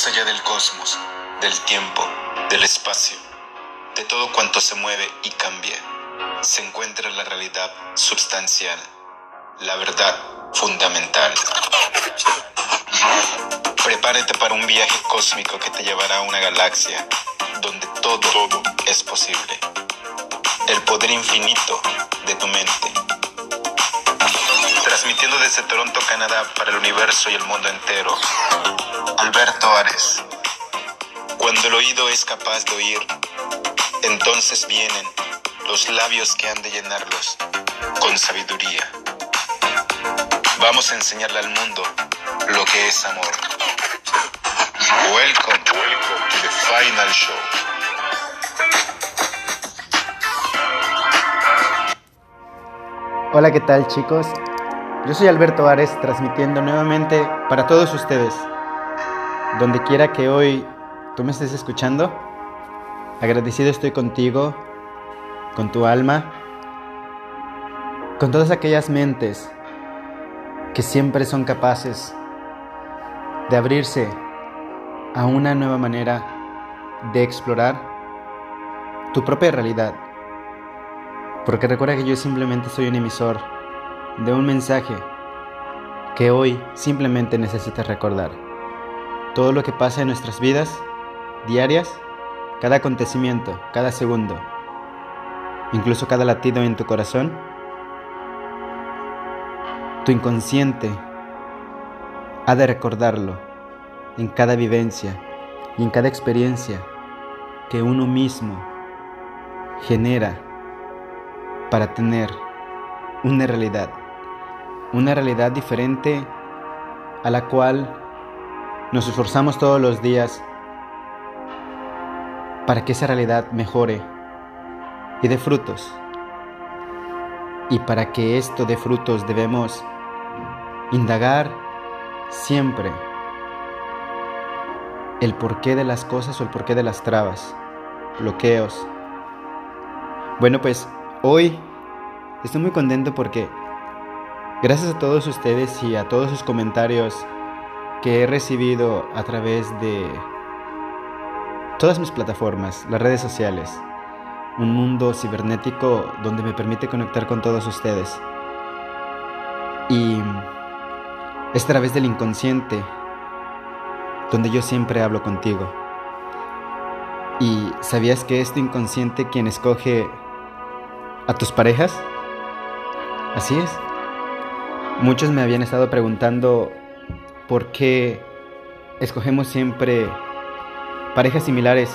más allá del cosmos, del tiempo, del espacio, de todo cuanto se mueve y cambia, se encuentra la realidad substancial, la verdad fundamental. Prepárate para un viaje cósmico que te llevará a una galaxia donde todo, todo es posible. El poder infinito de tu mente. Transmitiendo desde Toronto, Canadá, para el universo y el mundo entero. Alberto Ares. Cuando el oído es capaz de oír, entonces vienen los labios que han de llenarlos con sabiduría. Vamos a enseñarle al mundo lo que es amor. Welcome, welcome to the final show. Hola, ¿qué tal chicos? Yo soy Alberto Ares transmitiendo nuevamente para todos ustedes. Donde quiera que hoy tú me estés escuchando, agradecido estoy contigo, con tu alma, con todas aquellas mentes que siempre son capaces de abrirse a una nueva manera de explorar tu propia realidad. Porque recuerda que yo simplemente soy un emisor de un mensaje que hoy simplemente necesitas recordar. Todo lo que pasa en nuestras vidas diarias, cada acontecimiento, cada segundo, incluso cada latido en tu corazón, tu inconsciente ha de recordarlo en cada vivencia y en cada experiencia que uno mismo genera para tener una realidad, una realidad diferente a la cual nos esforzamos todos los días para que esa realidad mejore y dé frutos. Y para que esto dé frutos debemos indagar siempre el porqué de las cosas o el porqué de las trabas, bloqueos. Bueno, pues hoy estoy muy contento porque gracias a todos ustedes y a todos sus comentarios que he recibido a través de todas mis plataformas, las redes sociales, un mundo cibernético donde me permite conectar con todos ustedes. Y es a través del inconsciente donde yo siempre hablo contigo. ¿Y sabías que es tu inconsciente quien escoge a tus parejas? Así es. Muchos me habían estado preguntando por qué escogemos siempre parejas similares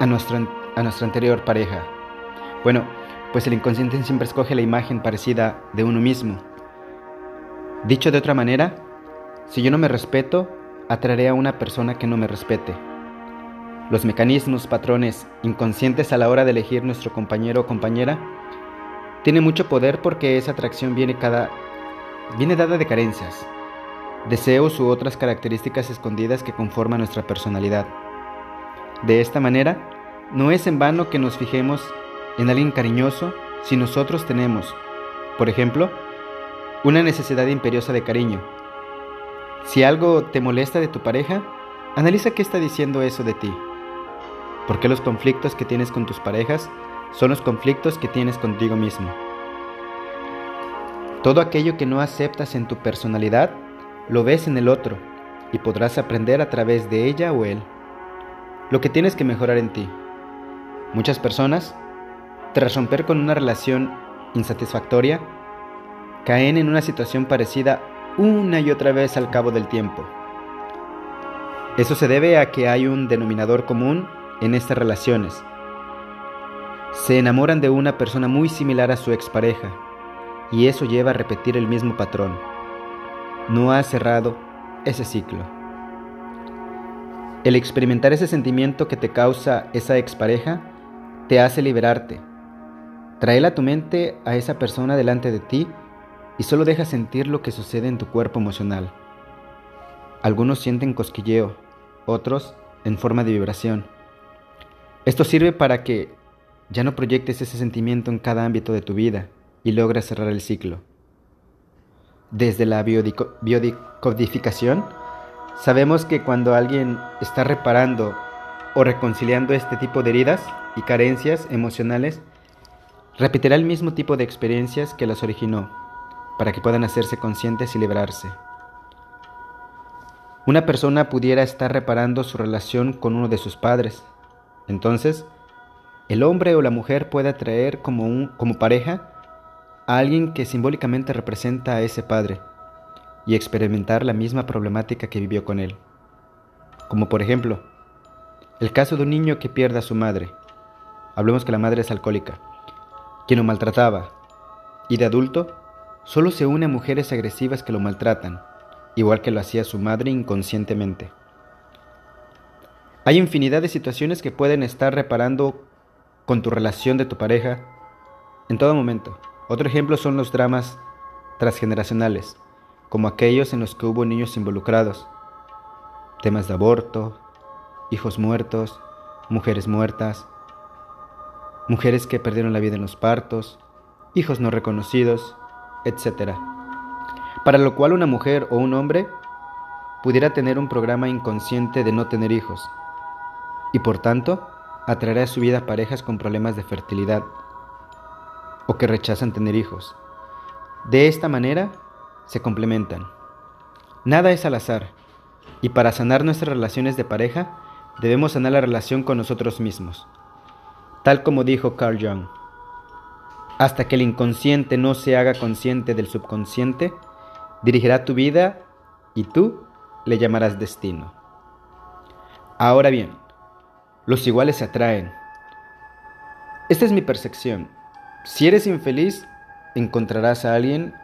a, nuestro, a nuestra anterior pareja. Bueno, pues el inconsciente siempre escoge la imagen parecida de uno mismo. Dicho de otra manera, si yo no me respeto, atraeré a una persona que no me respete. Los mecanismos, patrones inconscientes a la hora de elegir nuestro compañero o compañera tienen mucho poder porque esa atracción viene dada de carencias, deseos u otras características escondidas que conforman nuestra personalidad. De esta manera, no es en vano que nos fijemos en alguien cariñoso si nosotros tenemos, por ejemplo, una necesidad imperiosa de cariño. Si algo te molesta de tu pareja, analiza qué está diciendo eso de ti. Porque los conflictos que tienes con tus parejas son los conflictos que tienes contigo mismo. Todo aquello que no aceptas en tu personalidad, lo ves en el otro y podrás aprender a través de ella o él lo que tienes que mejorar en ti. Muchas personas, tras romper con una relación insatisfactoria, caen en una situación parecida una y otra vez al cabo del tiempo. Eso se debe a que hay un denominador común en estas relaciones. Se enamoran de una persona muy similar a su expareja y eso lleva a repetir el mismo patrón. No ha cerrado ese ciclo. El experimentar ese sentimiento que te causa esa expareja te hace liberarte. Trae a tu mente a esa persona delante de ti y solo deja sentir lo que sucede en tu cuerpo emocional. Algunos sienten cosquilleo, otros en forma de vibración. Esto sirve para que ya no proyectes ese sentimiento en cada ámbito de tu vida y logres cerrar el ciclo. Desde la biodicodificación Sabemos que cuando alguien está reparando o reconciliando este tipo de heridas y carencias emocionales, repetirá el mismo tipo de experiencias que las originó, para que puedan hacerse conscientes y liberarse. Una persona pudiera estar reparando su relación con uno de sus padres. Entonces, el hombre o la mujer puede atraer como, un, como pareja a alguien que simbólicamente representa a ese padre y experimentar la misma problemática que vivió con él. Como por ejemplo, el caso de un niño que pierde a su madre. Hablemos que la madre es alcohólica, quien lo maltrataba, y de adulto solo se une a mujeres agresivas que lo maltratan, igual que lo hacía su madre inconscientemente. Hay infinidad de situaciones que pueden estar reparando con tu relación de tu pareja en todo momento. Otro ejemplo son los dramas transgeneracionales como aquellos en los que hubo niños involucrados, temas de aborto, hijos muertos, mujeres muertas, mujeres que perdieron la vida en los partos, hijos no reconocidos, etc. Para lo cual una mujer o un hombre pudiera tener un programa inconsciente de no tener hijos y por tanto atraerá a su vida parejas con problemas de fertilidad o que rechazan tener hijos. De esta manera se complementan. Nada es al azar, y para sanar nuestras relaciones de pareja, debemos sanar la relación con nosotros mismos. Tal como dijo Carl Jung, hasta que el inconsciente no se haga consciente del subconsciente, dirigirá tu vida y tú le llamarás destino. Ahora bien, los iguales se atraen. Esta es mi percepción. Si eres infeliz, encontrarás a alguien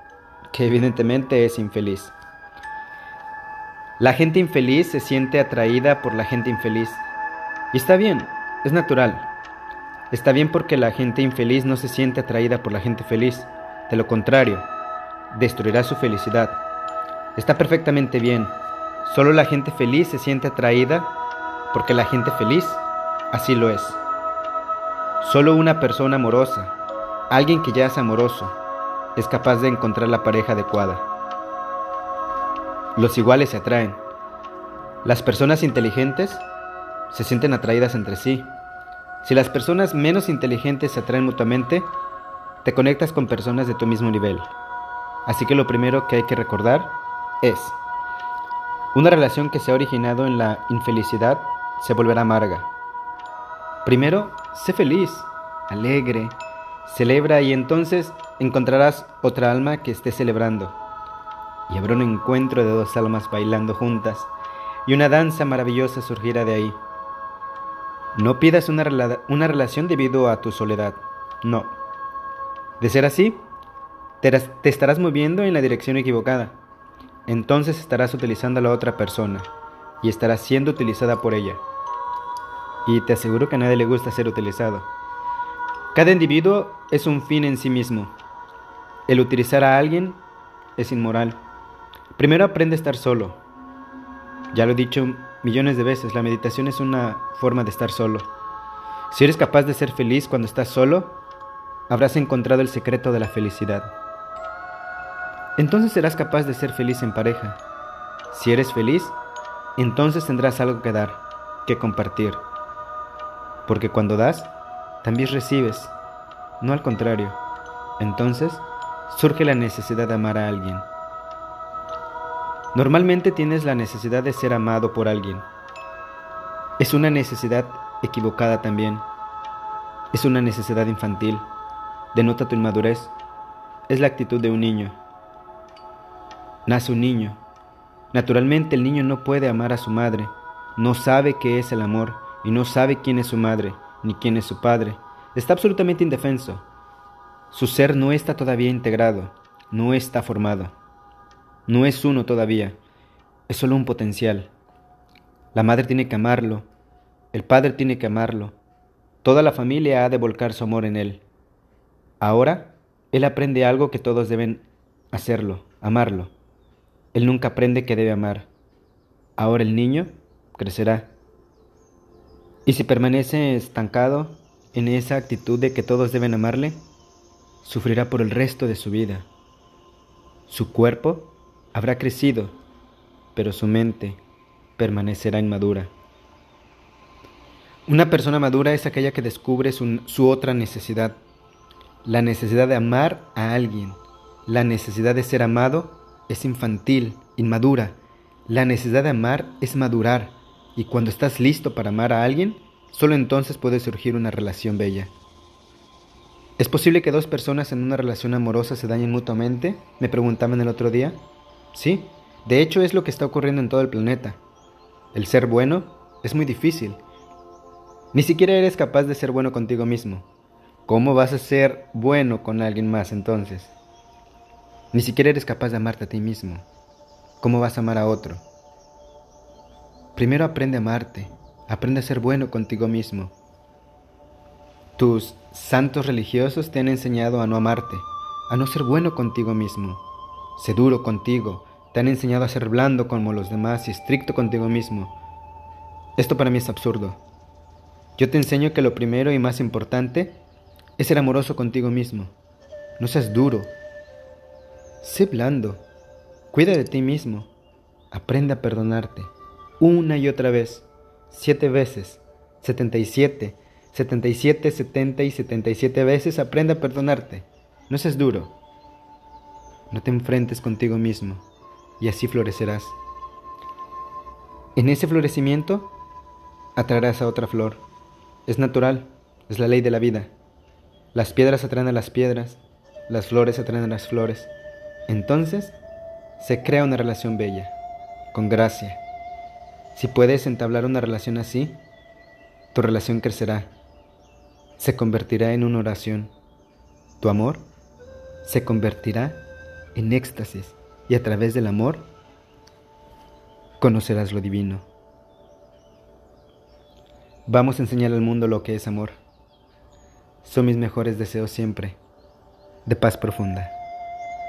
que evidentemente es infeliz. La gente infeliz se siente atraída por la gente infeliz. Y está bien, es natural. Está bien porque la gente infeliz no se siente atraída por la gente feliz. De lo contrario, destruirá su felicidad. Está perfectamente bien. Solo la gente feliz se siente atraída porque la gente feliz así lo es. Solo una persona amorosa, alguien que ya es amoroso, es capaz de encontrar la pareja adecuada. Los iguales se atraen. Las personas inteligentes se sienten atraídas entre sí. Si las personas menos inteligentes se atraen mutuamente, te conectas con personas de tu mismo nivel. Así que lo primero que hay que recordar es, una relación que se ha originado en la infelicidad se volverá amarga. Primero, sé feliz, alegre, celebra y entonces encontrarás otra alma que esté celebrando. Y habrá un encuentro de dos almas bailando juntas, y una danza maravillosa surgirá de ahí. No pidas una, una relación debido a tu soledad, no. De ser así, te, te estarás moviendo en la dirección equivocada. Entonces estarás utilizando a la otra persona y estarás siendo utilizada por ella. Y te aseguro que a nadie le gusta ser utilizado. Cada individuo es un fin en sí mismo el utilizar a alguien es inmoral. Primero aprende a estar solo. Ya lo he dicho millones de veces, la meditación es una forma de estar solo. Si eres capaz de ser feliz cuando estás solo, habrás encontrado el secreto de la felicidad. Entonces serás capaz de ser feliz en pareja. Si eres feliz, entonces tendrás algo que dar, que compartir. Porque cuando das, también recibes, no al contrario. Entonces, surge la necesidad de amar a alguien. Normalmente tienes la necesidad de ser amado por alguien. Es una necesidad equivocada también. Es una necesidad infantil. Denota tu inmadurez. Es la actitud de un niño. Nace un niño. Naturalmente el niño no puede amar a su madre. No sabe qué es el amor y no sabe quién es su madre ni quién es su padre. Está absolutamente indefenso. Su ser no está todavía integrado, no está formado. No es uno todavía, es solo un potencial. La madre tiene que amarlo, el padre tiene que amarlo, toda la familia ha de volcar su amor en él. Ahora, él aprende algo que todos deben hacerlo, amarlo. Él nunca aprende que debe amar. Ahora el niño crecerá. Y si permanece estancado en esa actitud de que todos deben amarle, sufrirá por el resto de su vida. Su cuerpo habrá crecido, pero su mente, permanecerá inmadura. Una persona madura es aquella que descubre su, otra necesidad, la necesidad de amar a alguien. La necesidad de ser amado es infantil, inmadura. La necesidad de amar es madurar, y cuando estás listo para amar a alguien, solo entonces puede surgir una relación bella. ¿Es posible que dos personas en una relación amorosa se dañen mutuamente? Me preguntaban el otro día. Sí, de hecho es lo que está ocurriendo en todo el planeta. El ser bueno es muy difícil. Ni siquiera eres capaz de ser bueno contigo mismo. ¿Cómo vas a ser bueno con alguien más entonces? Ni siquiera eres capaz de amarte a ti mismo. ¿Cómo vas a amar a otro? Primero aprende a amarte, aprende a ser bueno contigo mismo. Tus santos religiosos te han enseñado a no amarte, a no ser bueno contigo mismo. Sé duro contigo, te han enseñado a ser blando como los demás y estricto contigo mismo. Esto para mí es absurdo. Yo te enseño que lo primero y más importante es ser amoroso contigo mismo. No seas duro. Sé blando. Cuida de ti mismo. Aprende a perdonarte. Una y otra vez. Siete veces. Setenta y siete 77, 70 y 77 veces aprende a perdonarte. No seas duro. No te enfrentes contigo mismo y así florecerás. En ese florecimiento atraerás a otra flor. Es natural, es la ley de la vida. Las piedras atraen a las piedras, las flores atraen a las flores. Entonces se crea una relación bella, con gracia. Si puedes entablar una relación así, tu relación crecerá se convertirá en una oración. Tu amor se convertirá en éxtasis y a través del amor conocerás lo divino. Vamos a enseñar al mundo lo que es amor. Son mis mejores deseos siempre, de paz profunda.